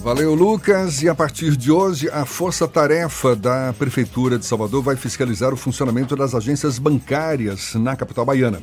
Valeu, Lucas. E a partir de hoje, a força-tarefa da Prefeitura de Salvador vai fiscalizar o funcionamento das agências bancárias na capital baiana.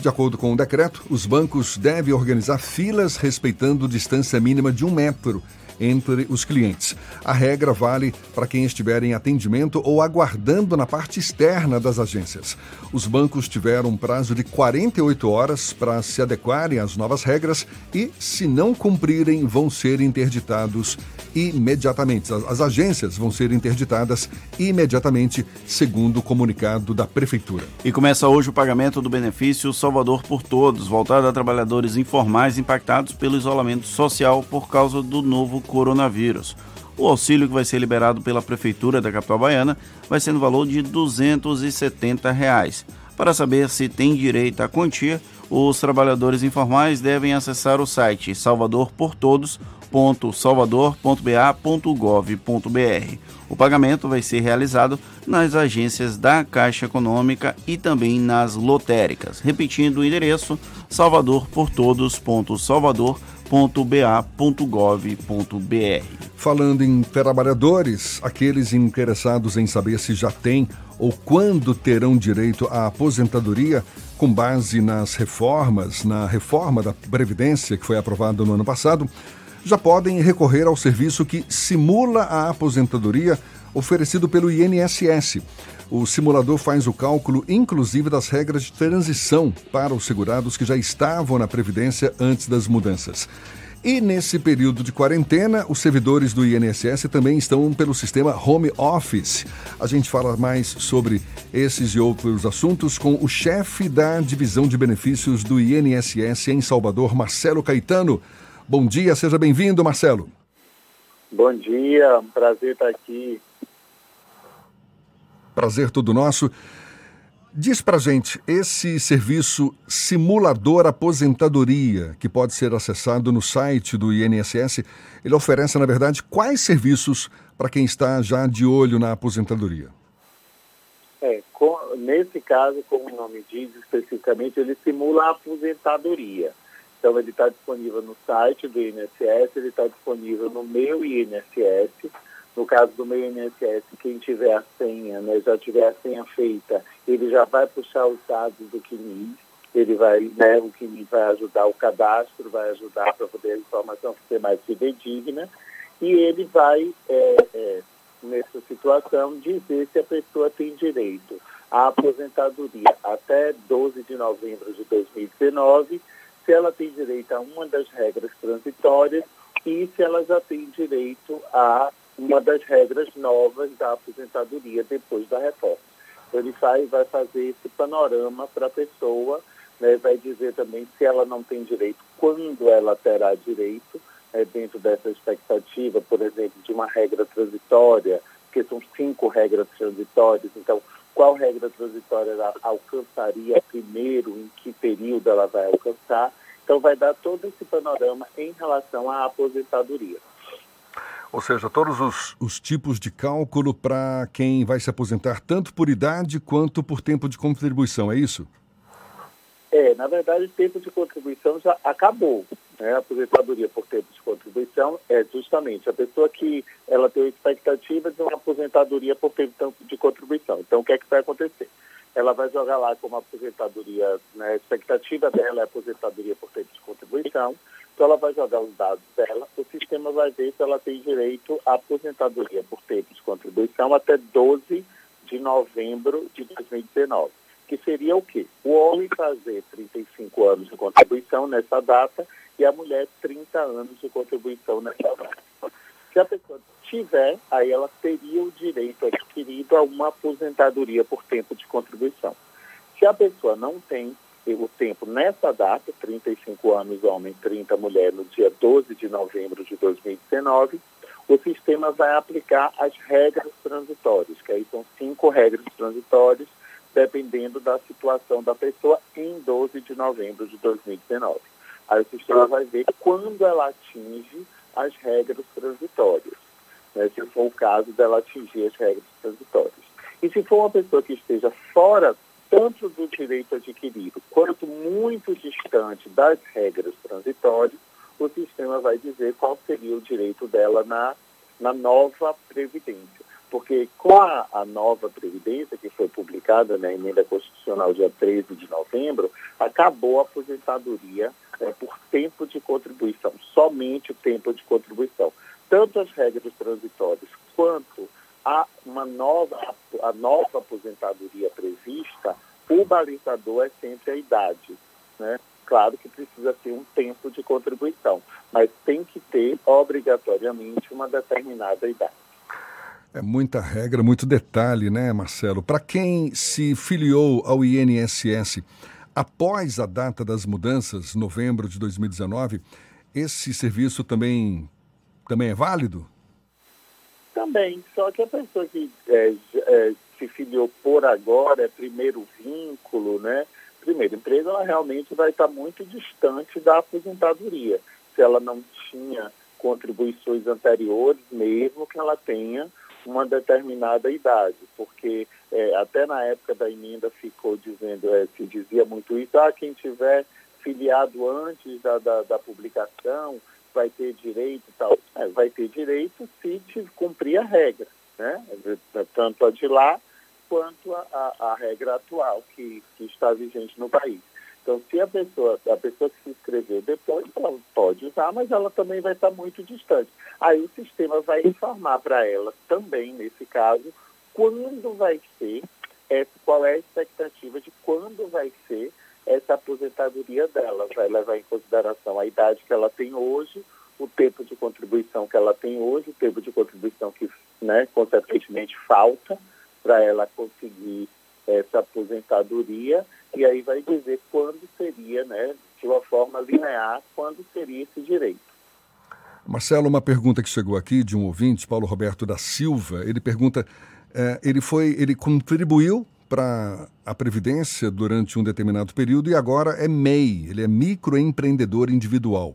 De acordo com o decreto, os bancos devem organizar filas respeitando distância mínima de um metro entre os clientes. A regra vale para quem estiver em atendimento ou aguardando na parte externa das agências. Os bancos tiveram um prazo de 48 horas para se adequarem às novas regras e, se não cumprirem, vão ser interditados imediatamente. As, agências vão ser interditadas imediatamente, segundo o comunicado da Prefeitura. E começa hoje o pagamento do benefício Salvador por Todos, voltado a trabalhadores informais impactados pelo isolamento social por causa do novo coronavírus. O auxílio que vai ser liberado pela Prefeitura da capital baiana vai ser no valor de 270 reais. Para saber se tem direito à quantia, os trabalhadores informais devem acessar o site salvadorportodos.salvador.ba.gov.br. O pagamento vai ser realizado nas agências da Caixa Econômica e também nas lotéricas. Repetindo o endereço: salvadorportodos.salvador.ba.gov.br. Falando em trabalhadores, aqueles interessados em saber se já têm ou quando terão direito à aposentadoria, com base nas reformas, na reforma da Previdência que foi aprovada no ano passado, já podem recorrer ao serviço que simula a aposentadoria oferecido pelo INSS. O simulador faz o cálculo, inclusive, das regras de transição para os segurados que já estavam na Previdência antes das mudanças. E nesse período de quarentena, os servidores do INSS também estão pelo sistema Home Office. A gente fala mais sobre esses e outros assuntos com o chefe da divisão de benefícios do INSS em Salvador, Marcelo Caetano. Bom dia, seja bem-vindo, Marcelo. Bom dia, prazer estar aqui. Prazer todo nosso. Diz pra gente, esse serviço simulador aposentadoria, que pode ser acessado no site do INSS, ele oferece, na verdade, quais serviços para quem está já de olho na aposentadoria? É, com, nesse caso, como o nome diz especificamente, ele simula a aposentadoria. Então, ele está disponível no site do INSS, ele está disponível no meu INSS. No caso do meu INSS, quem tiver a senha, né, já tiver a senha feita, ele já vai puxar os dados do CNIS, ele vai, né, o CNIS vai ajudar o cadastro, vai ajudar para poder a informação ser mais fidedigna, e ele vai, é, é, nessa situação, dizer se a pessoa tem direito à aposentadoria até 12 de novembro de 2019 se ela tem direito a uma das regras transitórias e se ela já tem direito a uma das regras novas da aposentadoria depois da reforma. Ele vai, vai fazer esse panorama para a pessoa, né, vai dizer também se ela não tem direito, quando ela terá direito, né, dentro dessa expectativa, por exemplo, de uma regra transitória, porque são cinco regras transitórias, então qual regra transitória ela alcançaria primeiro, em que período ela vai alcançar. Então, vai dar todo esse panorama em relação à aposentadoria. Ou seja, todos os, os tipos de cálculo para quem vai se aposentar, tanto por idade quanto por tempo de contribuição, é isso? É, na verdade, o tempo de contribuição já acabou. Né? A aposentadoria por tempo de contribuição é justamente a pessoa que ela tem a expectativa de uma aposentadoria por tempo de contribuição. Então, o que é que vai acontecer? Ela vai jogar lá como aposentadoria, né? a expectativa dela é aposentadoria por tempo de contribuição, então ela vai jogar os se ela tem direito à aposentadoria por tempo de contribuição até 12 de novembro de 2019 que seria o quê? O homem fazer 35 anos de contribuição nessa data e a mulher 30 anos de contribuição nessa data. Se a pessoa tiver, aí ela teria o direito adquirido a uma aposentadoria por tempo de contribuição. Se a pessoa não tem o tempo nessa data, 35 anos homem, 30 mulher, no dia 12 de novembro de 2019, o sistema vai aplicar as regras transitórias, que aí são cinco regras transitórias dependendo da situação da pessoa em 12 de novembro de 2019. Aí o sistema vai ver quando ela atinge as regras transitórias, né, se for o caso dela atingir as regras transitórias. E se for uma pessoa que esteja fora tanto do direito adquirido quanto muito distante das regras transitórias, o sistema vai dizer qual seria o direito dela na, na nova Previdência. Porque com a, a nova Previdência, que foi publicada na emenda constitucional dia 13 de novembro, acabou a aposentadoria é, por tempo de contribuição, somente o tempo de contribuição. Tanto as regras transitórias quanto a uma nova, a nova aposentadoria prevista, o balizador é sempre a idade. Né? Claro que precisa ter um tempo de contribuição, mas tem que ter obrigatoriamente uma determinada idade. É muita regra, muito detalhe, né, Marcelo? Para quem se filiou ao INSS após a data das mudanças, novembro de 2019, esse serviço também, também é válido? Também, só que a pessoa que é, é, se filiou por agora, é primeiro vínculo, né? Primeiro emprego, ela realmente vai estar muito distante da aposentadoria. Se ela não tinha contribuições anteriores, mesmo que ela tenha uma determinada idade, porque é, até na época da emenda ficou dizendo, é, se dizia muito isso, ah, quem tiver filiado antes da, da, da publicação vai ter direito e tal. É, vai ter direito se cumprir a regra, né? Tanto a de lá quanto a, a, a regra atual que, que está vigente no país. Então, se a pessoa, a pessoa que se inscreveu depois, ela pode usar, mas ela também vai estar muito distante. Aí o sistema vai informar para ela também, nesse caso, quando vai ser, é, qual é a expectativa de quando vai ser essa aposentadoria dela. Vai levar em consideração a idade que ela tem hoje, o tempo de contribuição que ela tem hoje, o tempo de contribuição que, né, consequentemente, falta para ela conseguir essa aposentadoria, e aí vai dizer quando seria, né, de uma forma linear, quando seria esse direito. Marcelo, uma pergunta que chegou aqui de um ouvinte, Paulo Roberto da Silva. Ele pergunta: é, ele foi, ele contribuiu para a Previdência durante um determinado período e agora é MEI, ele é microempreendedor individual.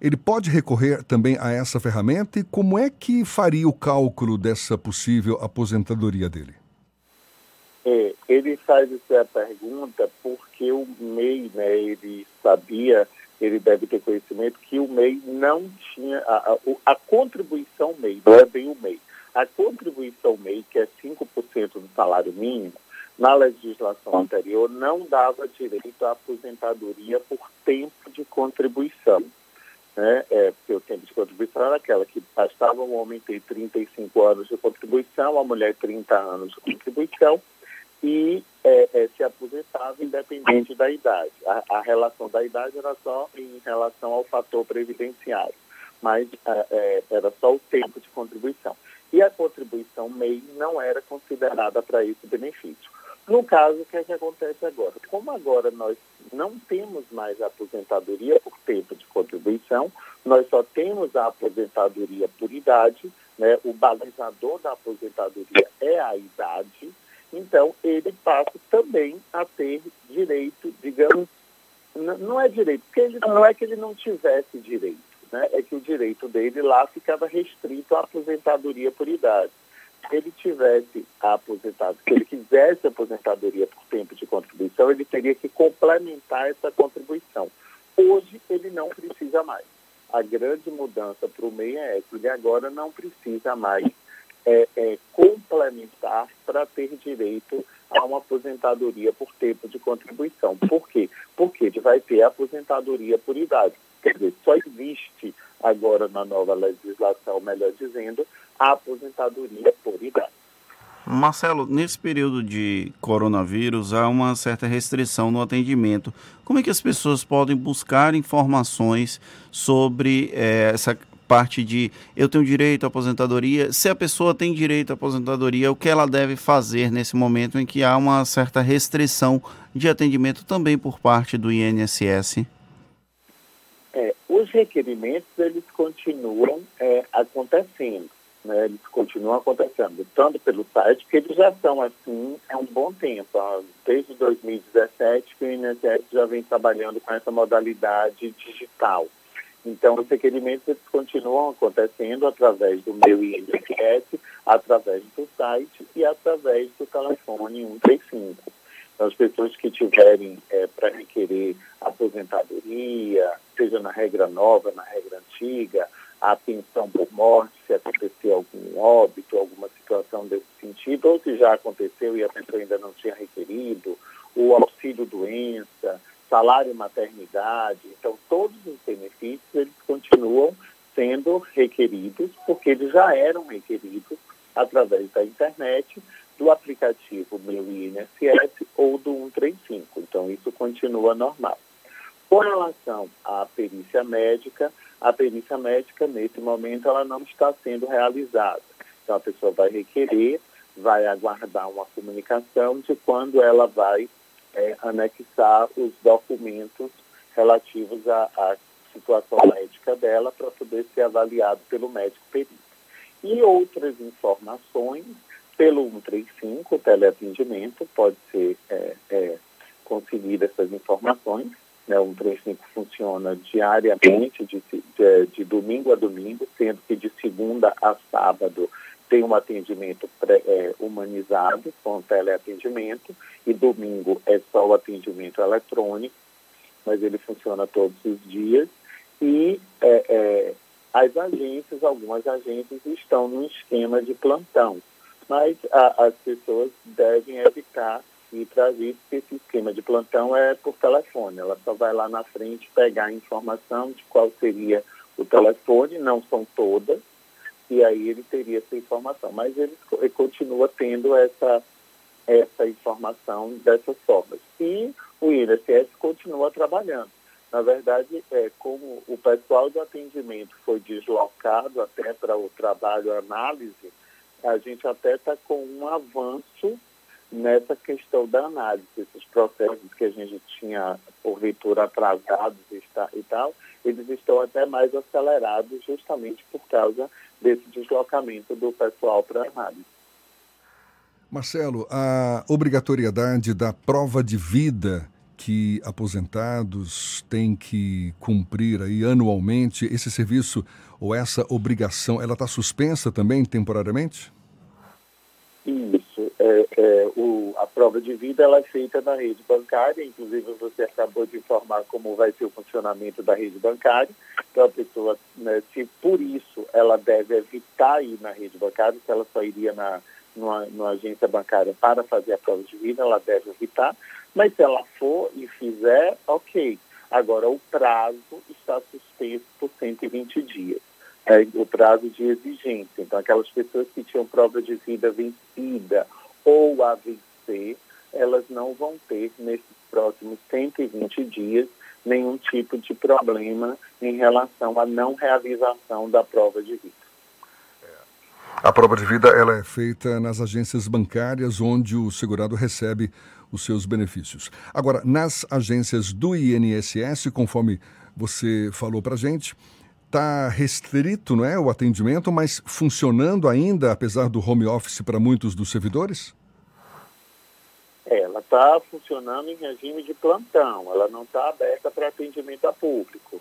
Ele pode recorrer também a essa ferramenta e como é que faria o cálculo dessa possível aposentadoria dele? É, ele faz essa pergunta porque o MEI, né, ele sabia, ele deve ter conhecimento que o MEI não tinha, a, a, a contribuição MEI, não é bem o MEI, a contribuição MEI, que é 5% do salário mínimo, na legislação anterior não dava direito à aposentadoria por tempo de contribuição. Né? É, porque o tempo de contribuição era aquela que bastava um homem ter 35 anos de contribuição, a mulher 30 anos de contribuição e é, é, se aposentava independente da idade. A, a, relação da idade era só em relação ao fator previdenciário, mas é, é era só o tempo de contribuição. E a contribuição MEI não era considerada para esse benefício. No caso, o que, é que acontece agora? Como agora nós não temos mais aposentadoria por tempo de contribuição, nós só temos a aposentadoria por idade, né? o balizador da aposentadoria é a idade, então ele passa também a ter direito, digamos, não é direito, porque ele, não é que ele não tivesse direito, né? é que o direito dele lá ficava restrito à aposentadoria por idade se ele tivesse aposentado, se ele quisesse aposentadoria por tempo de contribuição, ele teria que complementar essa contribuição. Hoje ele não precisa mais. A grande mudança para o MEI é essa, ele agora não precisa mais é, é, complementar para ter direito a uma aposentadoria por tempo de contribuição. Por quê? Porque ele vai ter aposentadoria por idade. Quer dizer, só existe agora na nova legislação, melhor dizendo, a aposentadoria por idade. Marcelo, nesse período de coronavírus há uma certa restrição no atendimento. Como é que as pessoas podem buscar informações sobre é, essa parte de eu tenho direito à aposentadoria? Se a pessoa tem direito à aposentadoria, o que ela deve fazer nesse momento em que há uma certa restrição de atendimento também por parte do INSS? É, os requerimentos eles continuam é, acontecendo né, eles continuam acontecendo, tanto pelo site, porque eles já são assim há um bom tempo, desde 2017 que o INSS já vem trabalhando com essa modalidade digital. Então, os requerimentos eles continuam acontecendo através do meu INSS, através do site e através do telefone 135. Então, as pessoas que tiverem é, para requerer aposentadoria, seja na regra nova, na regra antiga, a pensão por morte, se acontecer algum óbito, alguma situação desse sentido, ou se já aconteceu e a pessoa ainda não tinha requerido, o auxílio doença, salário maternidade. Então, todos os benefícios eles continuam sendo requeridos, porque eles já eram requeridos através da internet, do aplicativo Meu INSS ou do 135. Então, isso continua normal. Com relação à perícia médica, a perícia médica, nesse momento, ela não está sendo realizada. Então, a pessoa vai requerer, vai aguardar uma comunicação de quando ela vai é, anexar os documentos relativos à, à situação médica dela para poder ser avaliado pelo médico perito. E outras informações, pelo 135, o teleatendimento, pode ser é, é, conseguir essas informações. Né? O 135 funciona diariamente, de, de, de, domingo a domingo, sendo que de segunda a sábado tem um atendimento pré, é, humanizado com teleatendimento e domingo é só o atendimento eletrônico, mas ele funciona todos os dias e é, é, as agências, algumas agências estão no esquema de plantão, mas a, as pessoas devem evitar isso, porque esse esquema de plantão é por telefone, ela só vai lá na frente pegar a informação de qual seria o telefone, não são todas, e aí ele teria essa informação. Mas ele, ele continua tendo essa, essa informação dessas formas. E o INSS continua trabalhando. Na verdade, é, como o pessoal de atendimento foi deslocado até para o trabalho análise, a gente até está com um avanço nessa questão da análise. Esses processos que a gente tinha, porventura, atrasados e tal, eles estão até mais acelerados justamente por causa desse deslocamento do pessoal para a análise. Marcelo, a obrigatoriedade da prova de vida que aposentados têm que cumprir aí anualmente, esse serviço ou essa obrigação, ela está suspensa também temporariamente? Isso. É, é, o, a prova de vida ela é feita na rede bancária, inclusive você acabou de informar como vai ser o funcionamento da rede bancária. Então a pessoa, né, se por isso ela deve evitar ir na rede bancária, se ela só iria na, numa, numa agência bancária para fazer a prova de vida, ela deve evitar. Mas se ela for e fizer, ok. Agora o prazo está suspenso por 120 dias é, o prazo de exigência. Então, aquelas pessoas que tinham prova de vida vencida ou a vencer, elas não vão ter, nesses próximos 120 dias, nenhum tipo de problema em relação à não realização da prova de vida. A prova de vida ela é feita nas agências bancárias onde o segurado recebe os seus benefícios. Agora, nas agências do INSS, conforme você falou para gente, está restrito, não é, o atendimento, mas funcionando ainda, apesar do home office para muitos dos servidores? Ela está funcionando em regime de plantão, ela não está aberta para atendimento a público,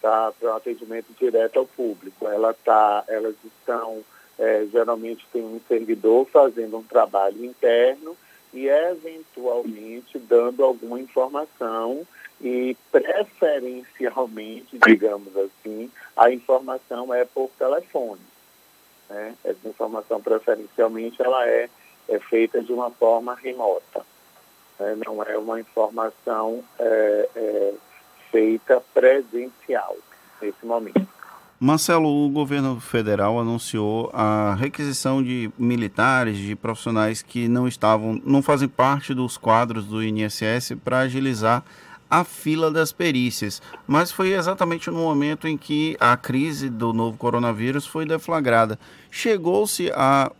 tá? Para atendimento direto ao público. Ela tá, elas estão, é, geralmente tem um servidor fazendo um trabalho interno e eventualmente dando alguma informação e preferencialmente, digamos assim, a informação é por telefone. Né? Essa informação preferencialmente ela é, é feita de uma forma remota. Né? Não é uma informação é, é, feita presencial nesse momento. Marcelo, o governo federal anunciou a requisição de militares, de profissionais que não estavam, não fazem parte dos quadros do INSS para agilizar a fila das perícias, mas foi exatamente no momento em que a crise do novo coronavírus foi deflagrada. Chegou-se a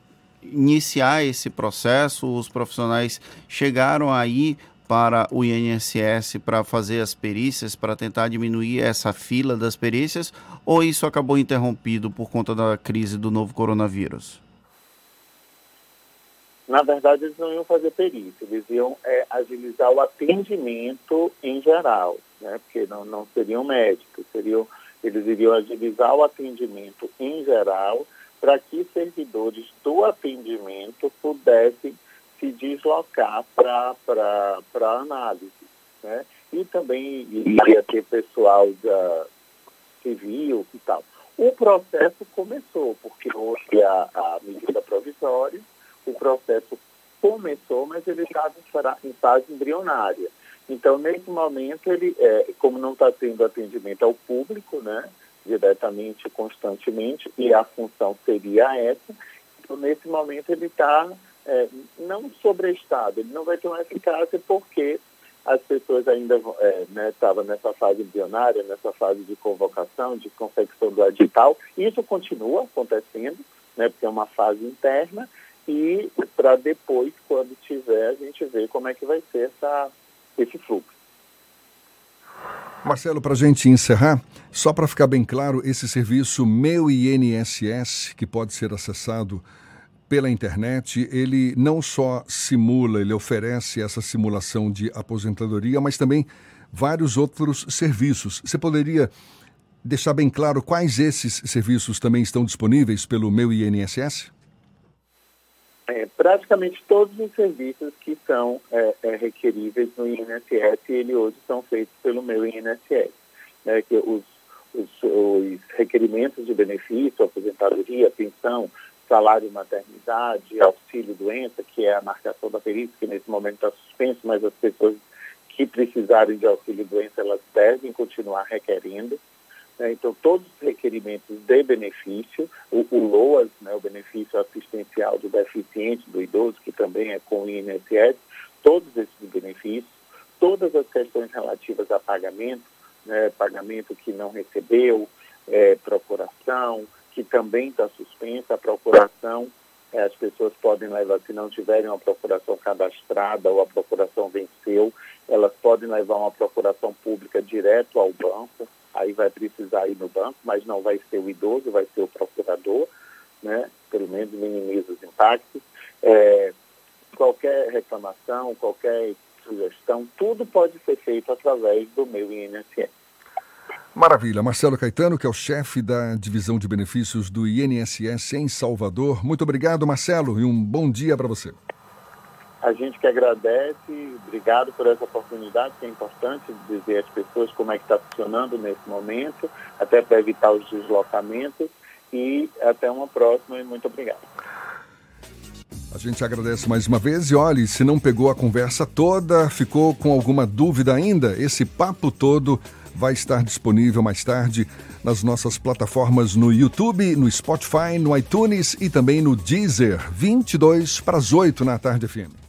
iniciar esse processo, os profissionais chegaram aí para o INSS para fazer as perícias, para tentar diminuir essa fila das perícias, ou isso acabou interrompido por conta da crise do novo coronavírus? Na verdade, eles não iam fazer perícia, eles iam é, agilizar o atendimento em geral, né? porque não, não seriam médicos, seriam, eles iriam agilizar o atendimento em geral para que servidores do atendimento pudessem se deslocar para análise. Né? E também iria ter pessoal da, civil e tal. O processo começou, porque houve a, a medida provisória, o processo começou, mas ele estava em fase embrionária. Então, nesse momento, ele, é, como não está tendo atendimento ao público, né, diretamente, constantemente, e a função seria essa, então, nesse momento, ele está é, não sobreestado, ele não vai ter uma eficácia porque as pessoas ainda estavam é, né, nessa fase embrionária, nessa fase de convocação, de confecção do edital. Isso continua acontecendo, né, porque é uma fase interna, e para depois, quando tiver, a gente ver como é que vai ser essa, esse fluxo. Marcelo, para a gente encerrar, só para ficar bem claro, esse serviço Meu INSS, que pode ser acessado pela internet, ele não só simula, ele oferece essa simulação de aposentadoria, mas também vários outros serviços. Você poderia deixar bem claro quais esses serviços também estão disponíveis pelo Meu INSS? É, praticamente todos os serviços que são é, é, requeríveis no INSS, ele hoje são feitos pelo meu INSS. Né, que os, os, os, requerimentos de benefício, aposentadoria, pensão, salário maternidade, auxílio doença, que é a marcação da perícia, que nesse momento está suspenso, mas as pessoas que precisarem de auxílio doença, elas devem continuar requerendo. Né? Então, todos os requerimentos de benefício, o, o LOAS, né, o benefício assistencial do deficiente, do idoso, que também é com o INSS, todos esses benefícios, todas as questões relativas a pagamento, né, pagamento que não recebeu, é, procuração, que também está suspensa, a procuração, é, as pessoas podem levar, se não tiverem uma procuração cadastrada ou a procuração venceu, elas podem levar uma procuração pública direto ao banco, aí vai precisar ir no banco, mas não vai ser o idoso, vai ser o procurador, né? pelo menos minimiza os impactos. É, qualquer reclamação, qualquer sugestão, tudo pode ser feito através do meu INSS. Maravilha. Marcelo Caetano, que é o chefe da divisão de benefícios do INSS em Salvador. Muito obrigado, Marcelo, e um bom dia para você. A gente que agradece, obrigado por essa oportunidade, que é importante dizer às pessoas como é que está funcionando nesse momento, até para evitar os deslocamentos. E até uma próxima e muito obrigado. A gente agradece mais uma vez e olhe, se não pegou a conversa toda, ficou com alguma dúvida ainda, esse papo todo vai estar disponível mais tarde nas nossas plataformas no YouTube, no Spotify, no iTunes e também no Deezer, 22 para as 8 na tarde FM.